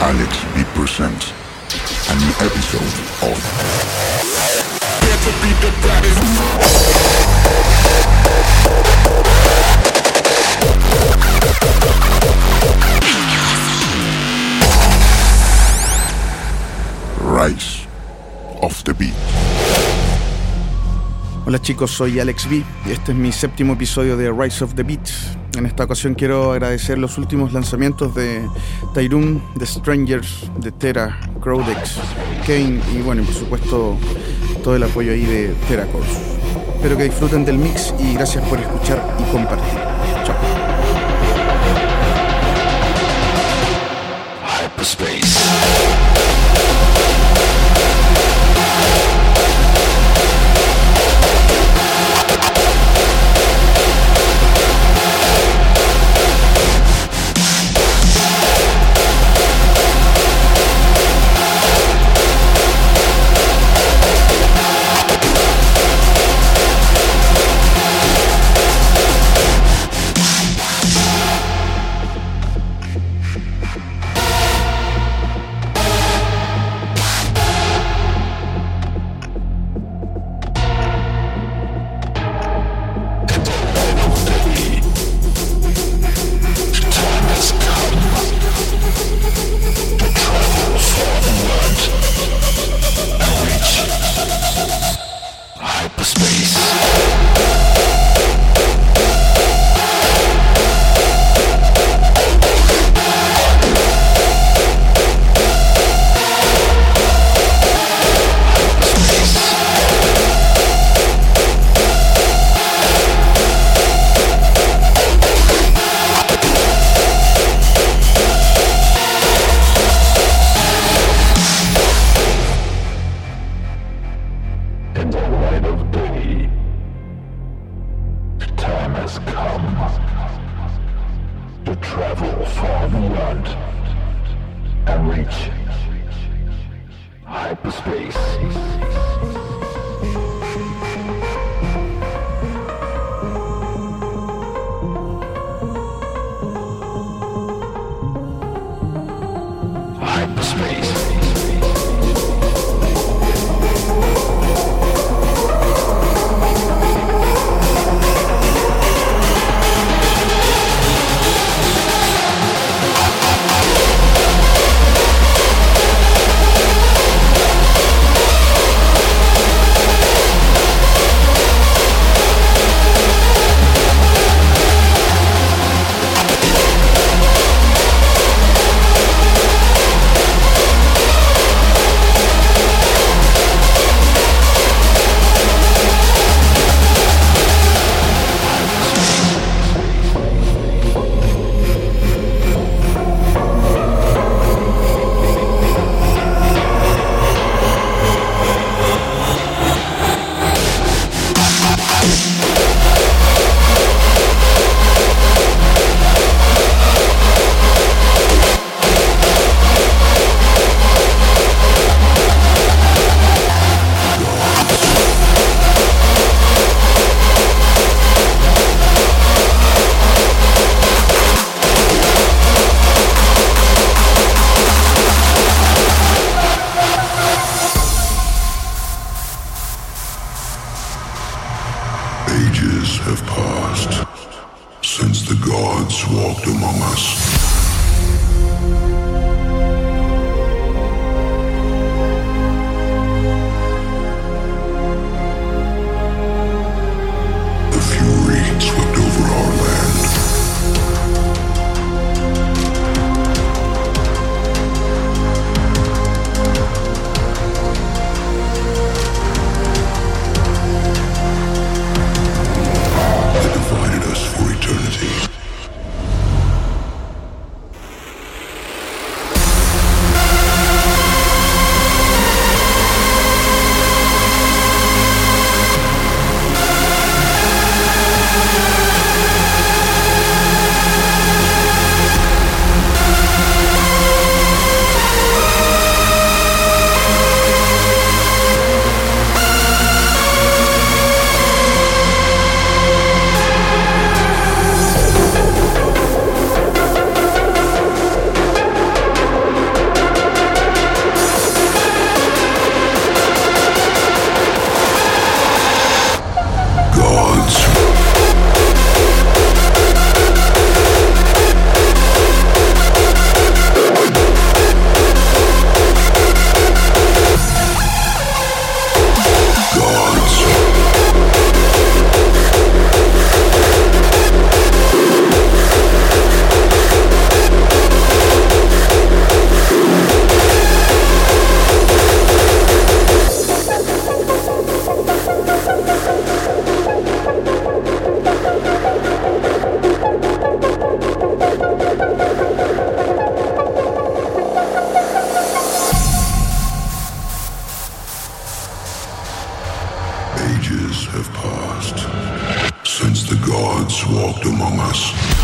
Alexx V presents a new episode of Rise of the Beat. Hola chicos, soy Alexx V y este es mi séptimo episodio de Rise of the Beat. En esta ocasión quiero agradecer los últimos lanzamientos de Tyrone, The Strangers, de Terra, Crowdex, Kane y bueno, y por supuesto todo el apoyo ahí de Terracourse. Espero que disfruten del mix y gracias por escuchar y compartir. Chao. ages have passed since the gods walked among us. have passed since the gods walked among us.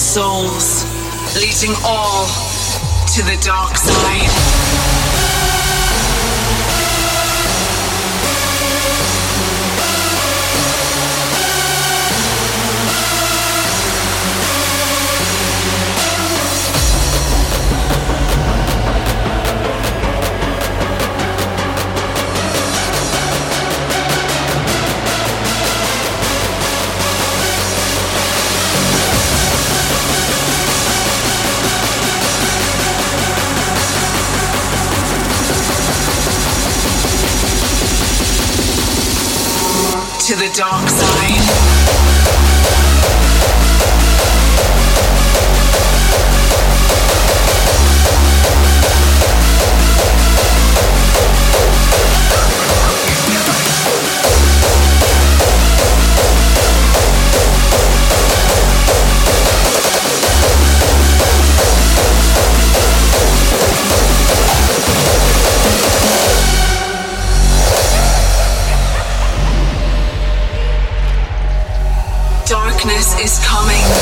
souls, leading all to the dark side. to the dark side. is coming.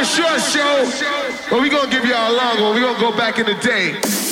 real short show, but we gonna give y'all a long one. We gonna go back in the day.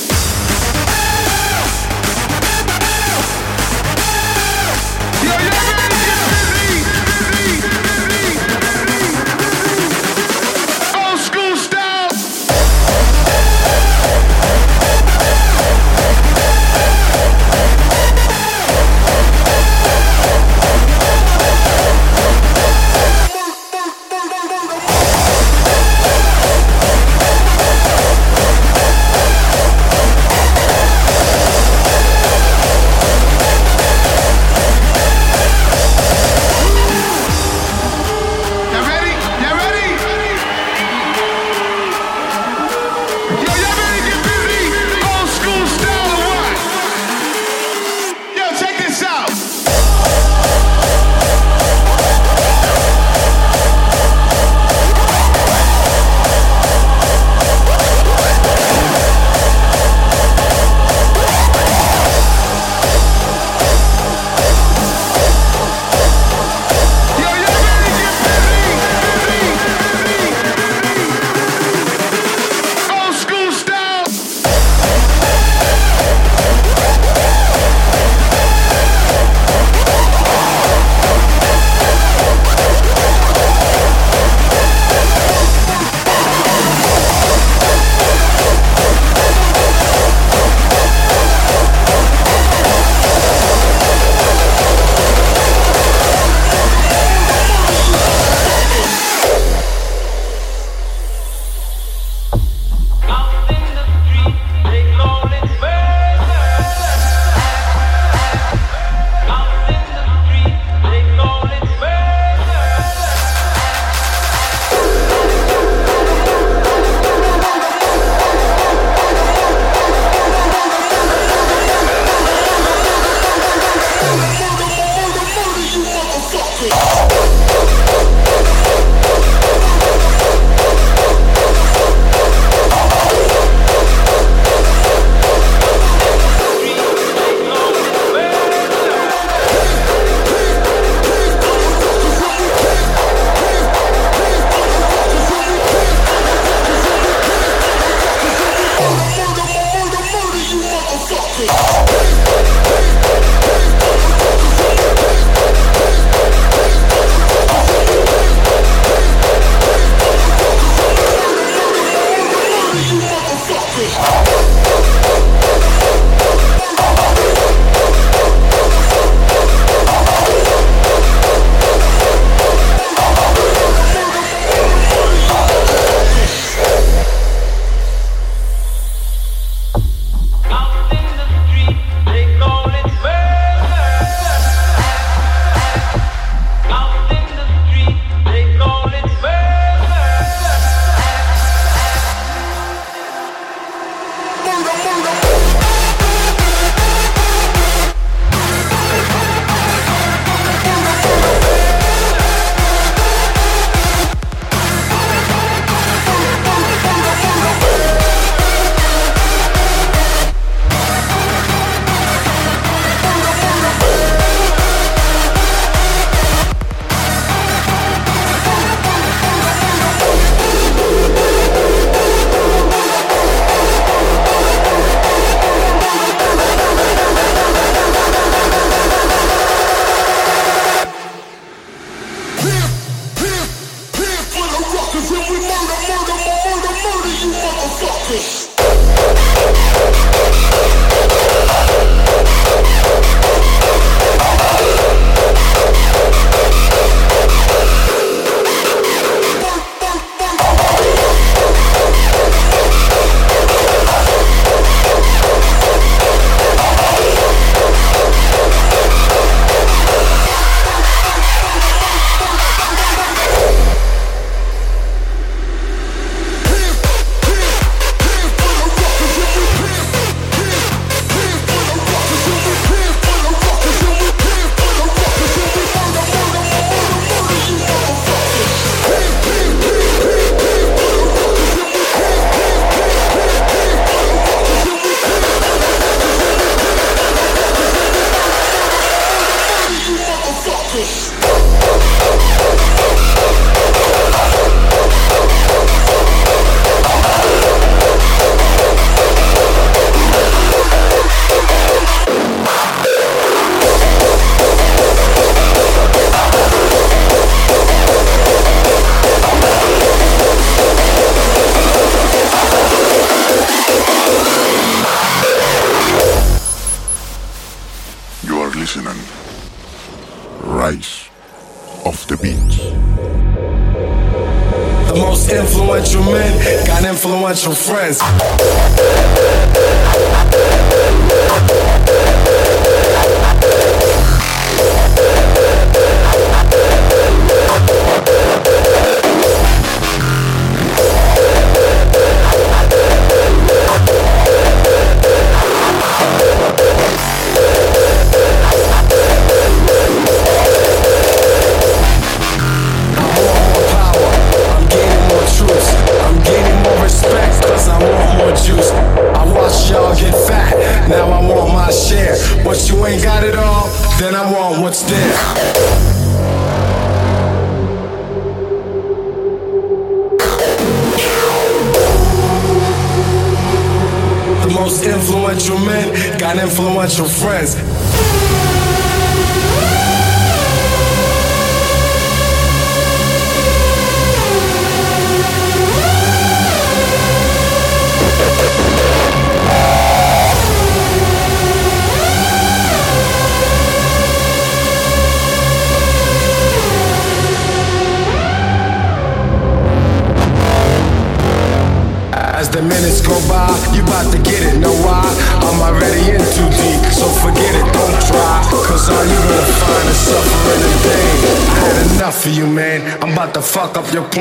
Got influential friends.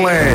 Fuck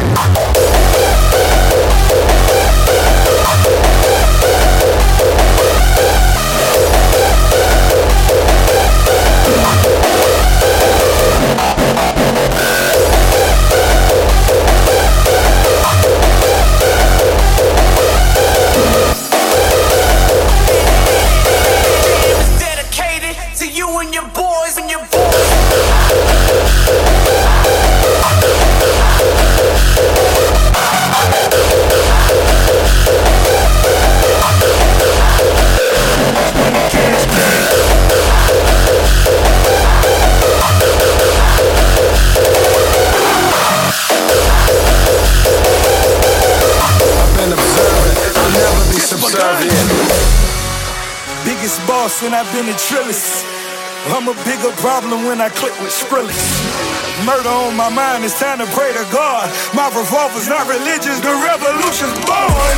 plan. and I've been a trillist. I'm a bigger problem when I click with Skrillex. Murder on my mind, it's time to pray to God. My revolver's not religious, the revolution's born.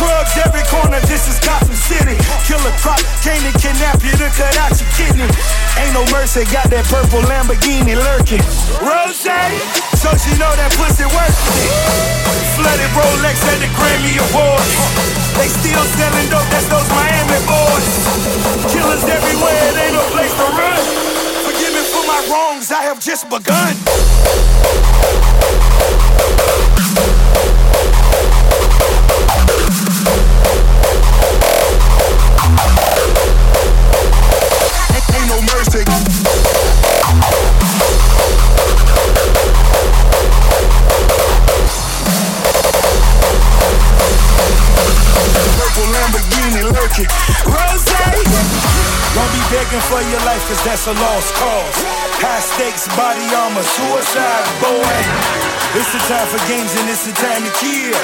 Drugs every corner, this is Gotham City. Killer crop, came to kidnap you to cut out your kidney. Ain't no mercy, got that purple Lamborghini lurking. Rose, so she know that pussy worth it. Flooded Rolex at the Grammy Awards. They still selling dope, that's those Miami boys. Killers everywhere, it ain't no place to run. Forgive me for my wrongs, I have just begun. Lurking. Rose! Don't be begging for your life, cause that's a lost cause. High stakes, body armor, suicide, boy. It's the time for games and it's the time to kill.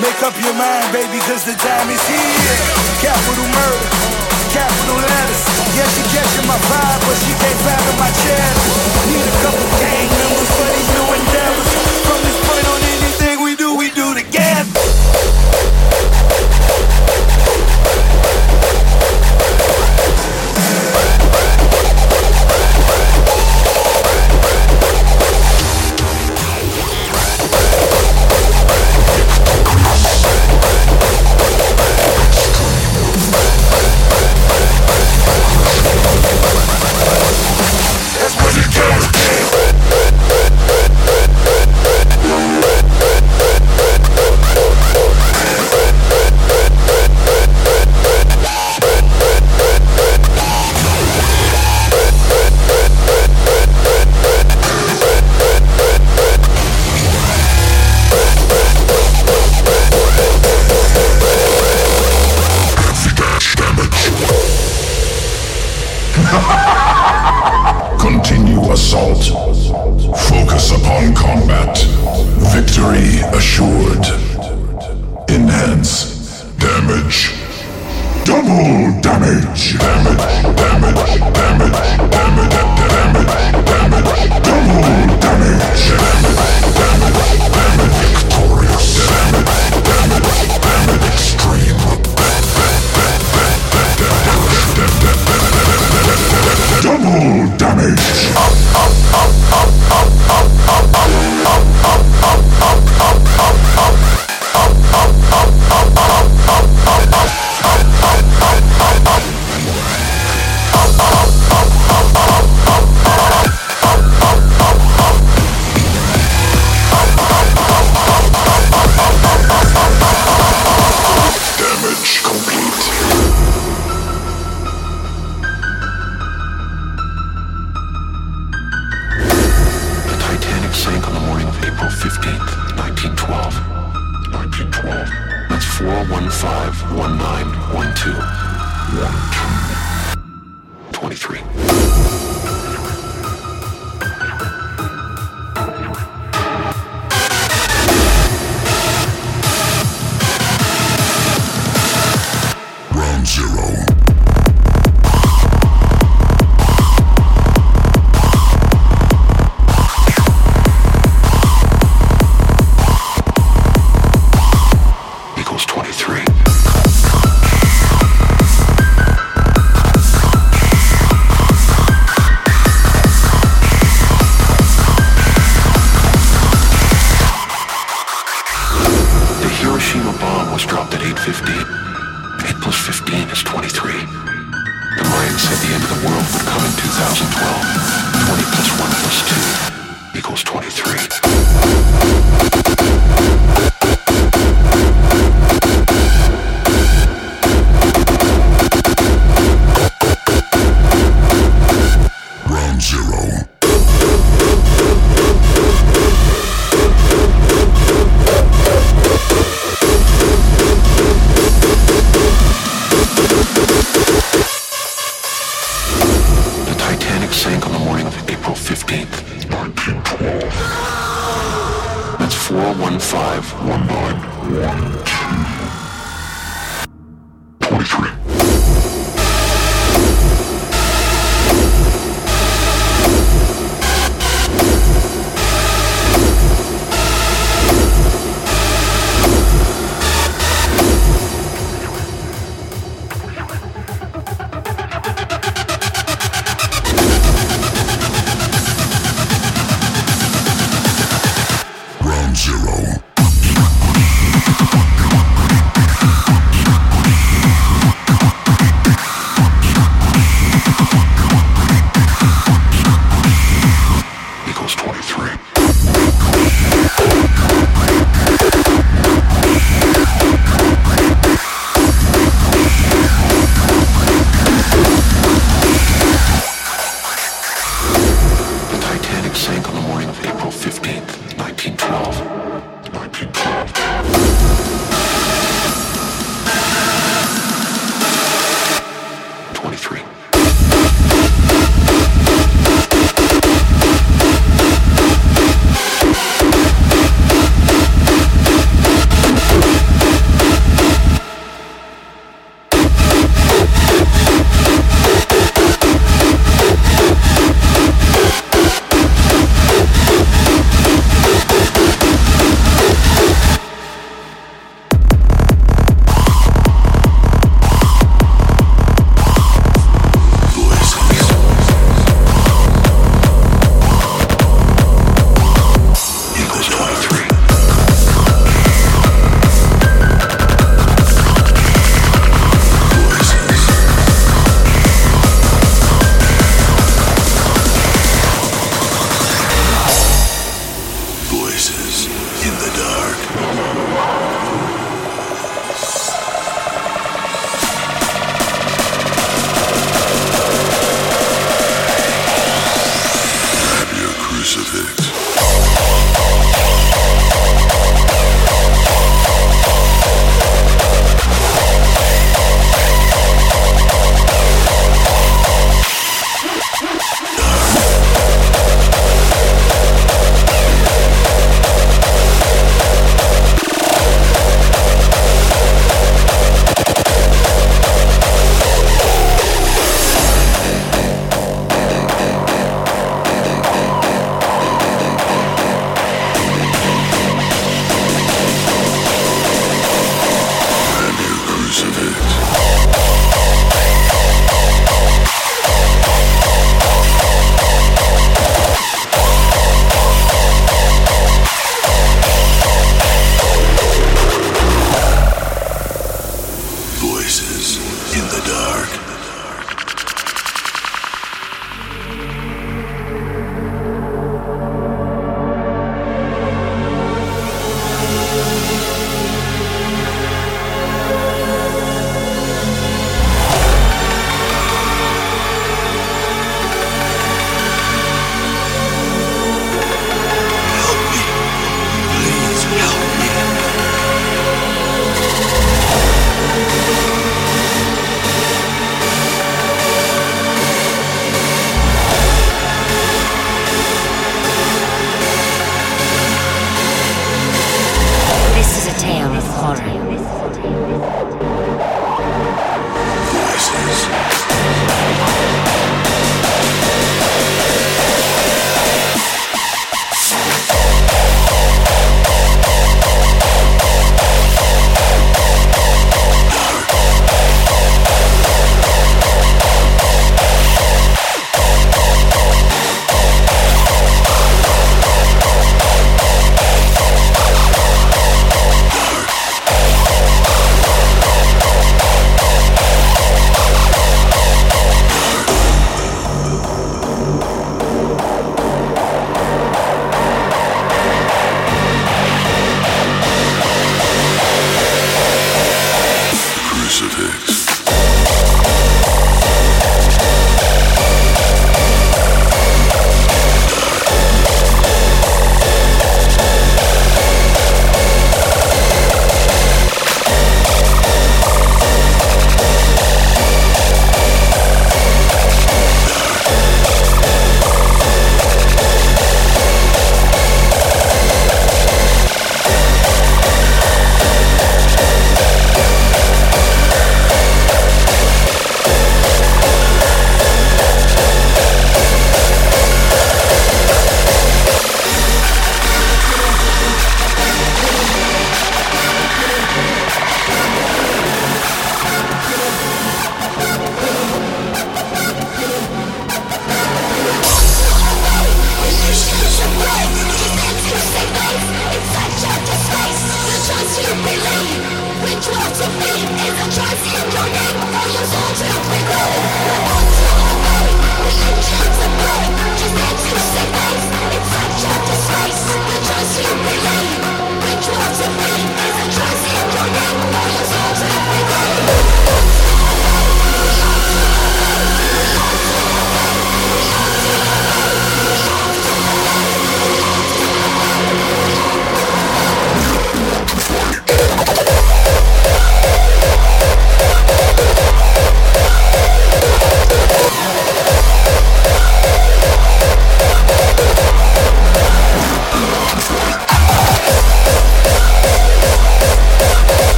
Make up your mind, baby, cause the time is here. Capital murder, capital letters. Yeah, she catching my vibe, but she can't fathom my chest. Need a couple gang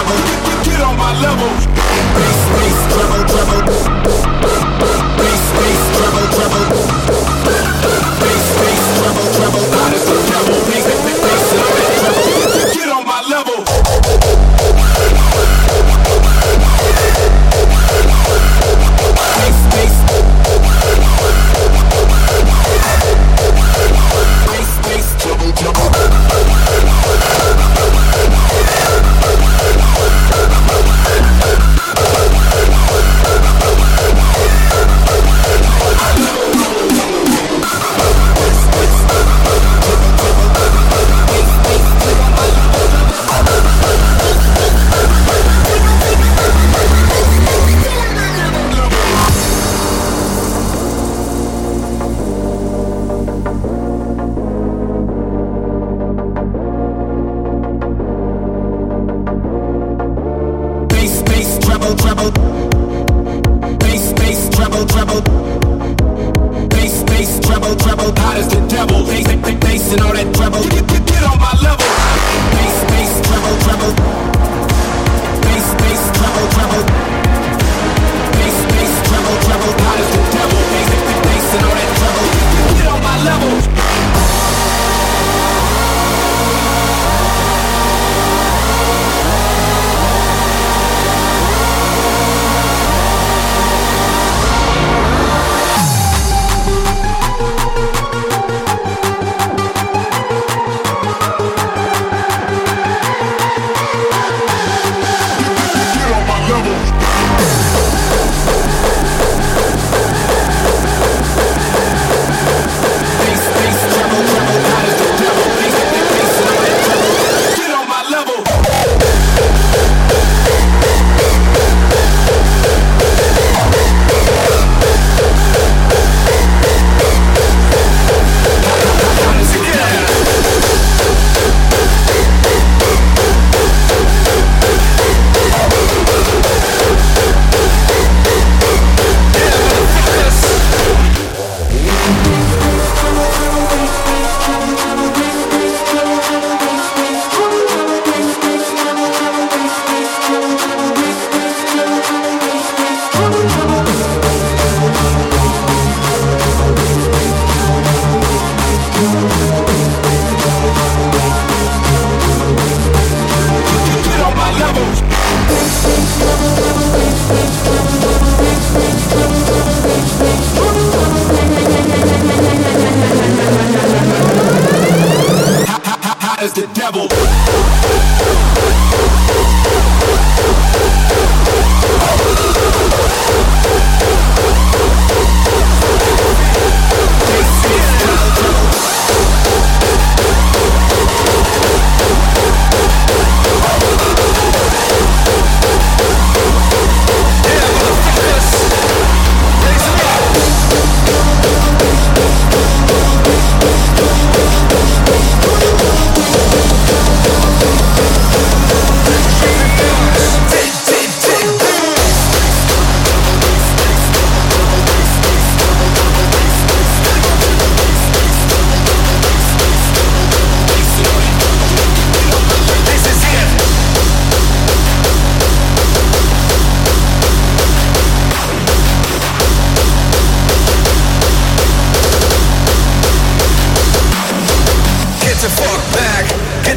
level. Get on my level. Bass, bass, treble, treble. Bass, bass, treble, treble.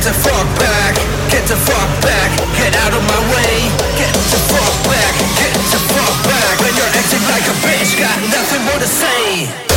Get the fuck back, get the fuck back, get out of my way. Get the fuck back, get the fuck back. When you're acting like a bitch, got nothing more to say.